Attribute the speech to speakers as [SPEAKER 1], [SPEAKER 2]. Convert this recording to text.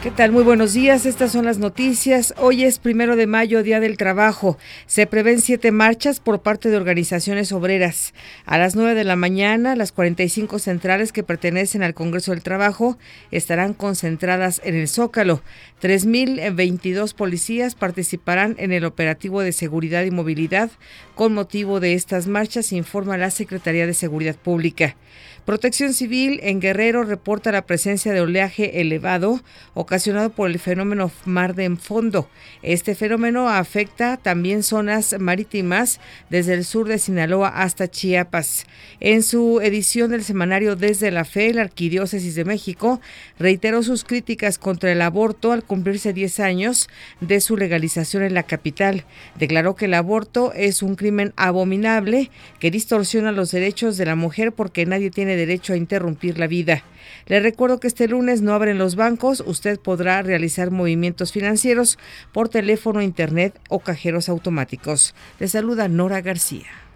[SPEAKER 1] ¿Qué tal? Muy buenos días. Estas son las noticias. Hoy es primero de mayo, Día del Trabajo. Se prevén siete marchas por parte de organizaciones obreras. A las nueve de la mañana, las 45 centrales que pertenecen al Congreso del Trabajo estarán concentradas en el Zócalo. 3.022 policías participarán en el operativo de seguridad y movilidad con motivo de estas marchas, informa la Secretaría de Seguridad Pública. Protección Civil en Guerrero reporta la presencia de oleaje elevado ocasionado por el fenómeno mar de fondo. Este fenómeno afecta también zonas marítimas desde el sur de Sinaloa hasta Chiapas. En su edición del semanario Desde la Fe, la Arquidiócesis de México reiteró sus críticas contra el aborto al cumplirse 10 años de su legalización en la capital. Declaró que el aborto es un crimen abominable que distorsiona los derechos de la mujer porque nadie tiene derecho a interrumpir la vida. Le recuerdo que este lunes no abren los bancos, podrá realizar movimientos financieros por teléfono, internet o cajeros automáticos. Le saluda Nora García.